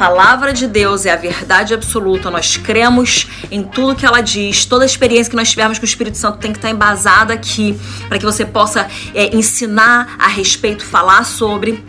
palavra de Deus é a verdade absoluta, nós cremos em tudo que ela diz, toda a experiência que nós tivermos com o Espírito Santo tem que estar embasada aqui, para que você possa é, ensinar a respeito, falar sobre.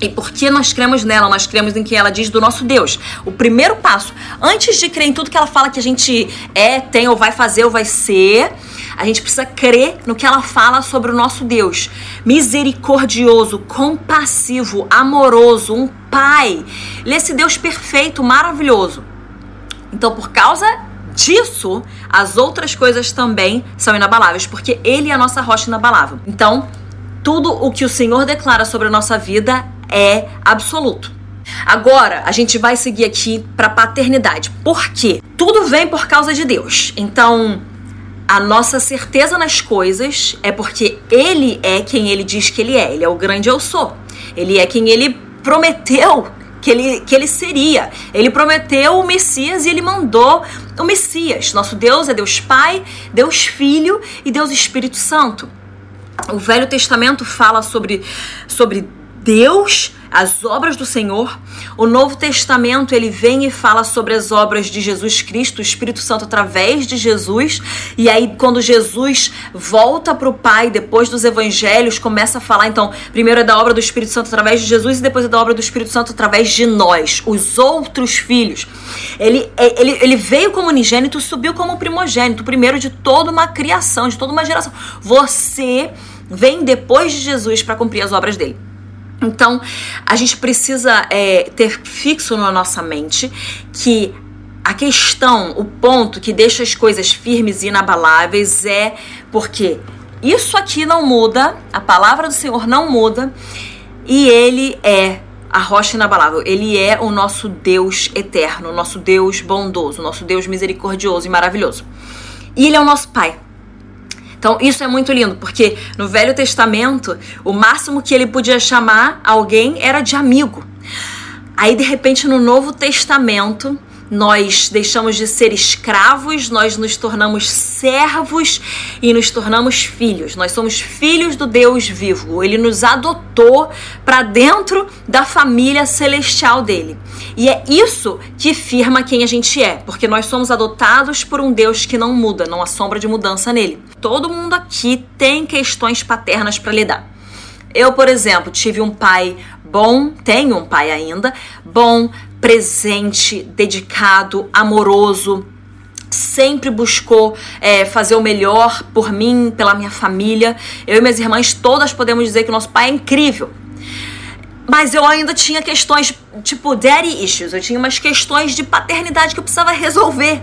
E porque nós cremos nela, nós cremos em que ela diz do nosso Deus. O primeiro passo, antes de crer em tudo que ela fala que a gente é, tem, ou vai fazer, ou vai ser, a gente precisa crer no que ela fala sobre o nosso Deus. Misericordioso, compassivo, amoroso, um pai. Ele é esse Deus perfeito, maravilhoso. Então, por causa disso, as outras coisas também são inabaláveis, porque ele é a nossa rocha inabalável. Então, tudo o que o Senhor declara sobre a nossa vida é absoluto. Agora, a gente vai seguir aqui para paternidade. Por quê? Tudo vem por causa de Deus. Então, a nossa certeza nas coisas é porque ele é quem ele diz que ele é. Ele é o grande eu sou. Ele é quem ele prometeu que ele, que ele seria. Ele prometeu o Messias e ele mandou o Messias. Nosso Deus é Deus Pai, Deus Filho e Deus Espírito Santo. O Velho Testamento fala sobre, sobre Deus, as obras do Senhor. O Novo Testamento ele vem e fala sobre as obras de Jesus Cristo, o Espírito Santo através de Jesus. E aí quando Jesus volta para o Pai depois dos Evangelhos começa a falar então primeiro é da obra do Espírito Santo através de Jesus e depois é da obra do Espírito Santo através de nós, os outros filhos. Ele, é, ele, ele veio como unigênito, subiu como primogênito, primeiro de toda uma criação, de toda uma geração. Você vem depois de Jesus para cumprir as obras dele. Então, a gente precisa é, ter fixo na nossa mente que a questão, o ponto que deixa as coisas firmes e inabaláveis é porque isso aqui não muda, a palavra do Senhor não muda e ele é a rocha inabalável. Ele é o nosso Deus eterno, o nosso Deus bondoso, o nosso Deus misericordioso e maravilhoso. E ele é o nosso Pai. Então, isso é muito lindo, porque no Velho Testamento, o máximo que ele podia chamar alguém era de amigo. Aí, de repente, no Novo Testamento, nós deixamos de ser escravos, nós nos tornamos servos e nos tornamos filhos. Nós somos filhos do Deus vivo. Ele nos adotou para dentro da família celestial dele. E é isso que firma quem a gente é, porque nós somos adotados por um Deus que não muda, não há sombra de mudança nele. Todo mundo aqui tem questões paternas para lidar. Eu, por exemplo, tive um pai bom, tenho um pai ainda, bom, presente, dedicado, amoroso, sempre buscou é, fazer o melhor por mim, pela minha família. Eu e minhas irmãs todas podemos dizer que o nosso pai é incrível. Mas eu ainda tinha questões, tipo, daddy issues. Eu tinha umas questões de paternidade que eu precisava resolver.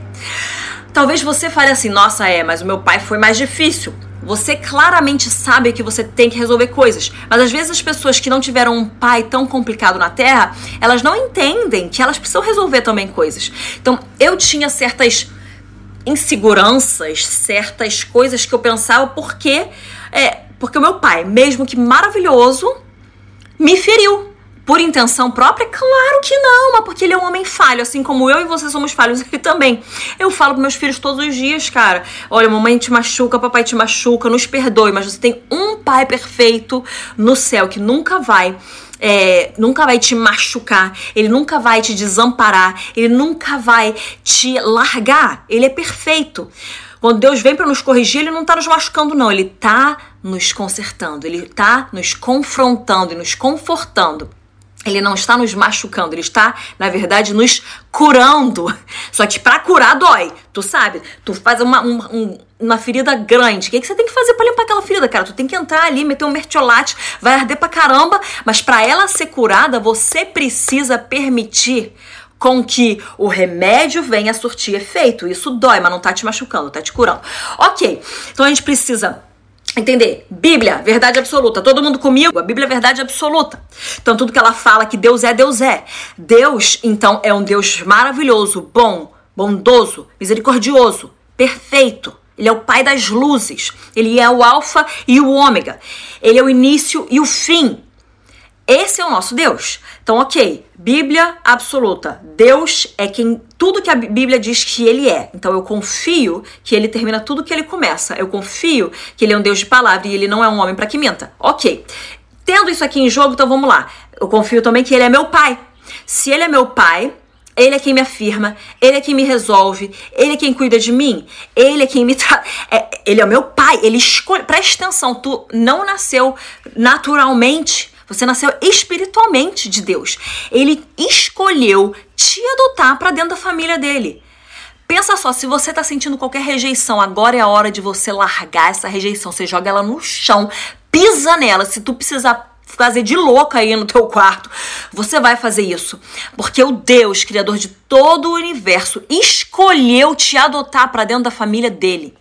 Talvez você fale assim, nossa, é, mas o meu pai foi mais difícil. Você claramente sabe que você tem que resolver coisas, mas às vezes as pessoas que não tiveram um pai tão complicado na Terra, elas não entendem que elas precisam resolver também coisas. Então, eu tinha certas inseguranças, certas coisas que eu pensava porque é, porque o meu pai, mesmo que maravilhoso, me feriu por intenção própria? Claro que não, mas porque ele é um homem falho, assim como eu e você somos falhos, ele também. Eu falo para meus filhos todos os dias, cara: olha, mamãe te machuca, papai te machuca, nos perdoe, mas você tem um pai perfeito no céu que nunca vai. É, nunca vai te machucar, ele nunca vai te desamparar, ele nunca vai te largar. Ele é perfeito. Quando Deus vem para nos corrigir, ele não está nos machucando, não. Ele está nos consertando, ele está nos confrontando e nos confortando. Ele não está nos machucando, ele está, na verdade, nos curando. Só que para curar dói. Tu sabe? Tu faz uma, uma, uma ferida grande. O que, que você tem que fazer para limpar aquela ferida, cara? Tu tem que entrar ali, meter um mertiolate, vai arder pra caramba. Mas para ela ser curada, você precisa permitir com que o remédio venha a surtir efeito. Isso dói, mas não tá te machucando, tá te curando. Ok, então a gente precisa Entender? Bíblia, verdade absoluta. Todo mundo comigo? A Bíblia é verdade absoluta. Então, tudo que ela fala que Deus é, Deus é. Deus, então, é um Deus maravilhoso, bom, bondoso, misericordioso, perfeito. Ele é o Pai das luzes. Ele é o Alfa e o Ômega. Ele é o início e o fim. Esse é o nosso Deus. Então, ok, Bíblia absoluta. Deus é quem tudo que a Bíblia diz que ele é. Então eu confio que ele termina tudo que ele começa. Eu confio que ele é um Deus de palavra e ele não é um homem para que minta. Ok. Tendo isso aqui em jogo, então vamos lá. Eu confio também que ele é meu pai. Se ele é meu pai, ele é quem me afirma, ele é quem me resolve, ele é quem cuida de mim, ele é quem me trata. É, ele é o meu pai, ele escolhe. Presta atenção, tu não nasceu naturalmente, você nasceu espiritualmente de Deus. Ele escolheu te adotar para dentro da família dele. Pensa só, se você tá sentindo qualquer rejeição, agora é a hora de você largar essa rejeição. Você joga ela no chão, pisa nela. Se tu precisar fazer de louca aí no teu quarto, você vai fazer isso. Porque o Deus, criador de todo o universo, escolheu te adotar para dentro da família dele.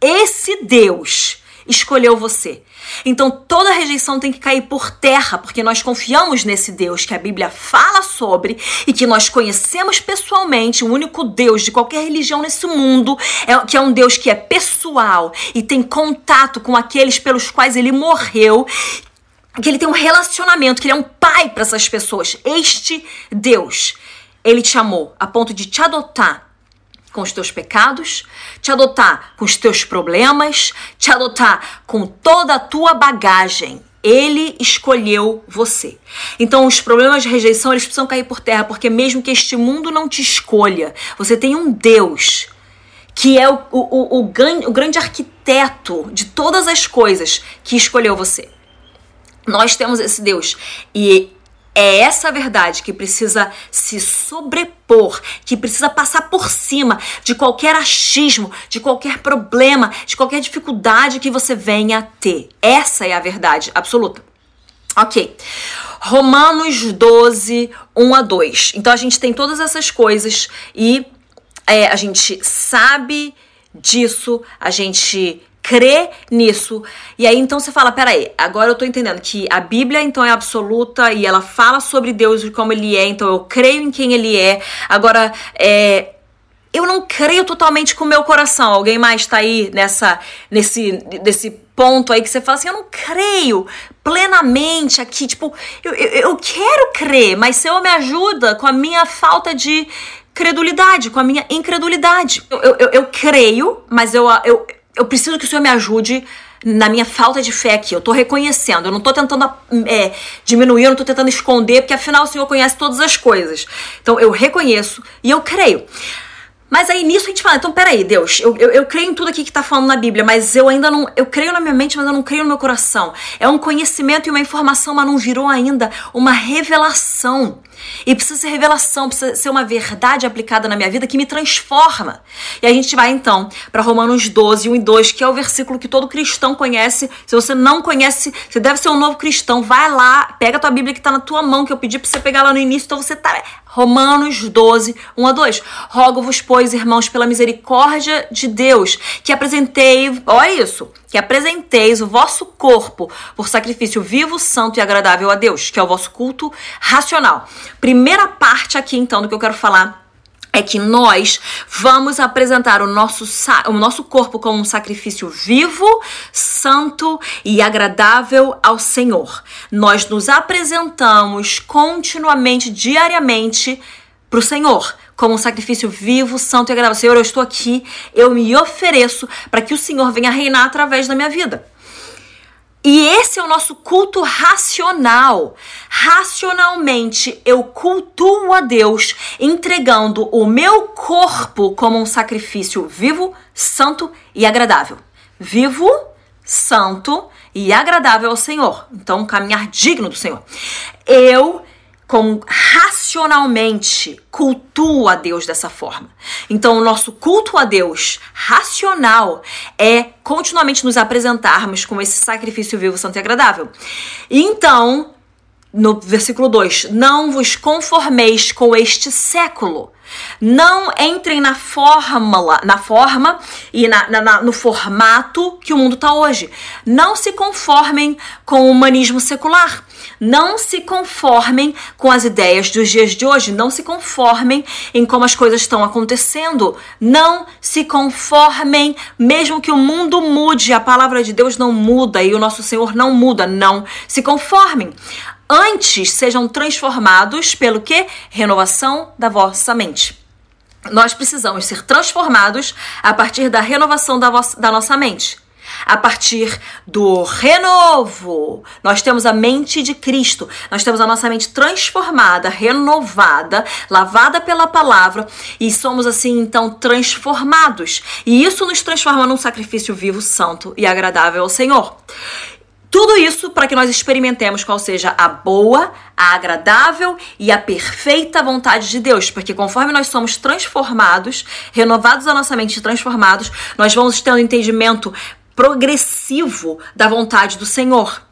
Esse Deus escolheu você. Então toda rejeição tem que cair por terra, porque nós confiamos nesse Deus que a Bíblia fala sobre e que nós conhecemos pessoalmente, o único Deus de qualquer religião nesse mundo, é, que é um Deus que é pessoal e tem contato com aqueles pelos quais ele morreu, que ele tem um relacionamento, que ele é um pai para essas pessoas. Este Deus, ele te amou a ponto de te adotar com os teus pecados, te adotar com os teus problemas, te adotar com toda a tua bagagem. Ele escolheu você. Então, os problemas de rejeição eles precisam cair por terra, porque mesmo que este mundo não te escolha, você tem um Deus que é o, o, o, o, grande arquiteto de todas as coisas que escolheu você. Nós temos esse Deus e é essa verdade que precisa se sobrepor, que precisa passar por cima de qualquer achismo, de qualquer problema, de qualquer dificuldade que você venha a ter. Essa é a verdade absoluta. Ok. Romanos 12, 1 a 2. Então a gente tem todas essas coisas e é, a gente sabe disso, a gente crê nisso. E aí então você fala, peraí, agora eu tô entendendo que a Bíblia então é absoluta e ela fala sobre Deus e como ele é, então eu creio em quem ele é. Agora, é, eu não creio totalmente com o meu coração. Alguém mais tá aí nessa, nesse, nesse ponto aí que você fala assim, eu não creio plenamente aqui, tipo, eu, eu, eu quero crer, mas Senhor me ajuda com a minha falta de credulidade, com a minha incredulidade. Eu, eu, eu creio, mas eu, eu, eu preciso que o Senhor me ajude na minha falta de fé aqui. Eu tô reconhecendo, eu não tô tentando é, diminuir, eu não tô tentando esconder, porque afinal o Senhor conhece todas as coisas. Então eu reconheço e eu creio. Mas aí nisso a gente fala, então peraí, Deus, eu, eu, eu, creio em tudo aqui que tá falando na Bíblia, mas eu ainda não. Eu creio na minha mente, mas eu não creio no meu coração. É um conhecimento e uma informação, mas não virou ainda uma revelação. E precisa ser revelação, precisa ser uma verdade aplicada na minha vida que me transforma. E a gente vai então para Romanos 12, 1 e 2, que é o versículo que todo cristão conhece. Se você não conhece, você deve ser um novo cristão. Vai lá, pega a tua Bíblia que está na tua mão, que eu pedi para você pegar lá no início, então você tá. Romanos 12, 1 a 2. Rogo-vos, pois, irmãos, pela misericórdia de Deus, que apresentei, olha isso, que apresenteis o vosso corpo por sacrifício vivo, santo e agradável a Deus, que é o vosso culto racional. Primeira parte aqui, então, do que eu quero falar é que nós vamos apresentar o nosso, o nosso corpo como um sacrifício vivo, santo e agradável ao Senhor. Nós nos apresentamos continuamente, diariamente, para o Senhor como um sacrifício vivo, santo e agradável. Senhor, eu estou aqui, eu me ofereço para que o Senhor venha reinar através da minha vida. E esse é o nosso culto racional. Racionalmente eu cultuo a Deus, entregando o meu corpo como um sacrifício vivo, santo e agradável. Vivo, santo e agradável ao Senhor. Então, caminhar digno do Senhor. Eu com racionalmente cultua a Deus dessa forma. Então, o nosso culto a Deus racional é continuamente nos apresentarmos com esse sacrifício vivo, santo e agradável. Então, no versículo 2: Não vos conformeis com este século. Não entrem na fórmula, na forma e na, na, no formato que o mundo está hoje. Não se conformem com o humanismo secular. Não se conformem com as ideias dos dias de hoje. Não se conformem em como as coisas estão acontecendo. Não se conformem, mesmo que o mundo mude, a palavra de Deus não muda e o nosso Senhor não muda. Não se conformem antes sejam transformados pelo que? Renovação da vossa mente. Nós precisamos ser transformados a partir da renovação da, vossa, da nossa mente. a partir do renovo. Nós temos a mente de Cristo, nós temos a nossa mente transformada, renovada, lavada pela palavra e somos assim então transformados. E isso nos transforma num sacrifício vivo, santo e agradável ao Senhor. Tudo isso para que nós experimentemos qual seja a boa, a agradável e a perfeita vontade de Deus, porque conforme nós somos transformados, renovados a nossa mente transformados, nós vamos tendo entendimento progressivo da vontade do Senhor.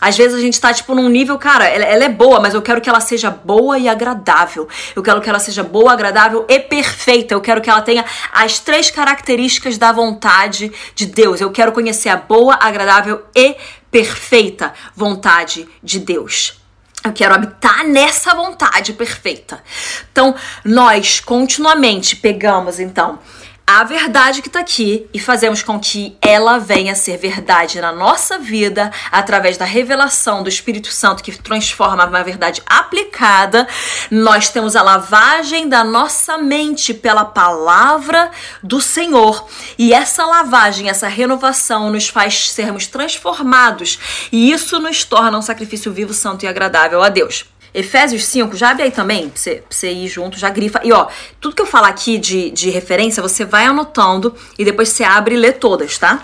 Às vezes a gente tá, tipo, num nível, cara, ela, ela, é boa, mas eu quero que ela seja boa e agradável. Eu quero que ela seja boa, agradável e perfeita. Eu quero que ela tenha as três características da vontade de Deus. Eu quero conhecer a boa, agradável e perfeita vontade de Deus. Eu quero habitar nessa vontade perfeita. Então, nós continuamente pegamos, então, a verdade que está aqui e fazemos com que ela venha a ser verdade na nossa vida através da revelação do Espírito Santo que transforma uma verdade aplicada. Nós temos a lavagem da nossa mente pela palavra do Senhor e essa lavagem, essa renovação nos faz sermos transformados e isso nos torna um sacrifício vivo, santo e agradável a Deus. Efésios 5, já abre aí também, pra você, pra você ir junto, já grifa. E ó, tudo que eu falar aqui de, de referência, você vai anotando e depois você abre e lê todas, tá?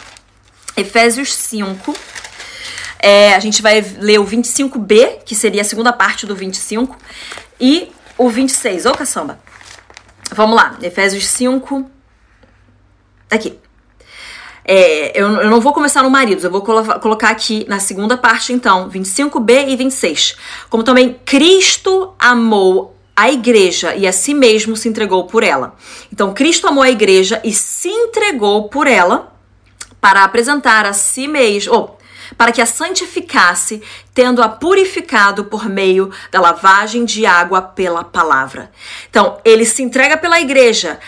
Efésios 5. É, a gente vai ler o 25b, que seria a segunda parte do 25, e o 26. Ô, caçamba! Vamos lá, Efésios 5. Aqui. É, eu, eu, não vou começar no maridos, eu vou colo colocar aqui na segunda parte, então, 25b e 26. Como também Cristo amou a igreja e a si mesmo se entregou por ela. Então, Cristo amou a igreja e se entregou por ela para apresentar a si mesmo, ou para que a santificasse, tendo-a purificado por meio da lavagem de água pela palavra. Então, ele se entrega pela igreja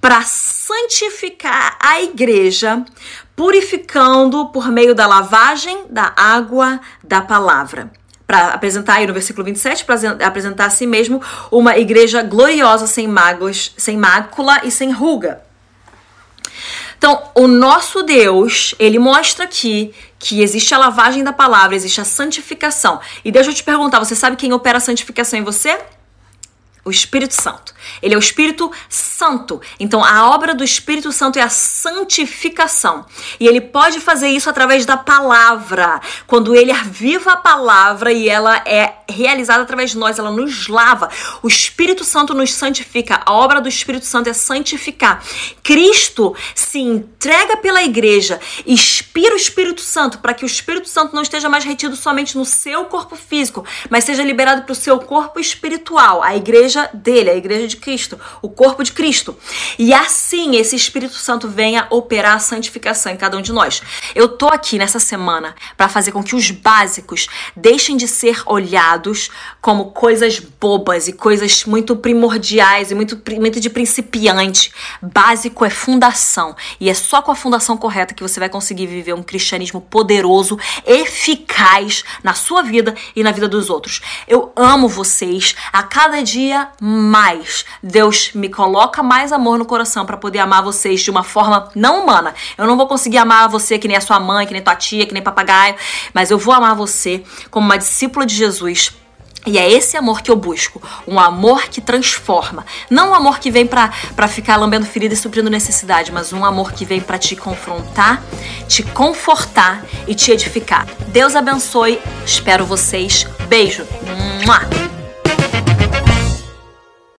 para santificar a igreja, purificando por meio da lavagem da água da palavra. Para apresentar aí no versículo 27, para apresentar a si mesmo uma igreja gloriosa, sem mágoas, sem mácula e sem ruga. Então, o nosso Deus, ele mostra aqui que existe a lavagem da palavra, existe a santificação. E deixa eu te perguntar, você sabe quem opera a santificação em você? O Espírito Santo. Ele é o Espírito Santo. Então, a obra do Espírito Santo é a santificação. E ele pode fazer isso através da palavra. Quando ele aviva a palavra e ela é realizada através de nós, ela nos lava. O Espírito Santo nos santifica. A obra do Espírito Santo é santificar. Cristo se entrega pela igreja, inspira o Espírito Santo para que o Espírito Santo não esteja mais retido somente no seu corpo físico, mas seja liberado para o seu corpo espiritual, a igreja dele, a igreja de Cristo, o corpo de Cristo. E assim esse Espírito Santo venha operar a santificação em cada um de nós. Eu tô aqui nessa semana para fazer com que os básicos deixem de ser olhados como coisas bobas e coisas muito primordiais e muito, muito de principiante. Básico é fundação e é só com a fundação correta que você vai conseguir viver um cristianismo poderoso, eficaz na sua vida e na vida dos outros. Eu amo vocês a cada mais. Deus me coloca mais amor no coração para poder amar vocês de uma forma não humana. Eu não vou conseguir amar você que nem a sua mãe, que nem tua tia, que nem papagaio, mas eu vou amar você como uma discípula de Jesus. E é esse amor que eu busco, um amor que transforma, não um amor que vem para ficar lambendo ferida e suprindo necessidade, mas um amor que vem para te confrontar, te confortar e te edificar. Deus abençoe, espero vocês. Beijo. Mua!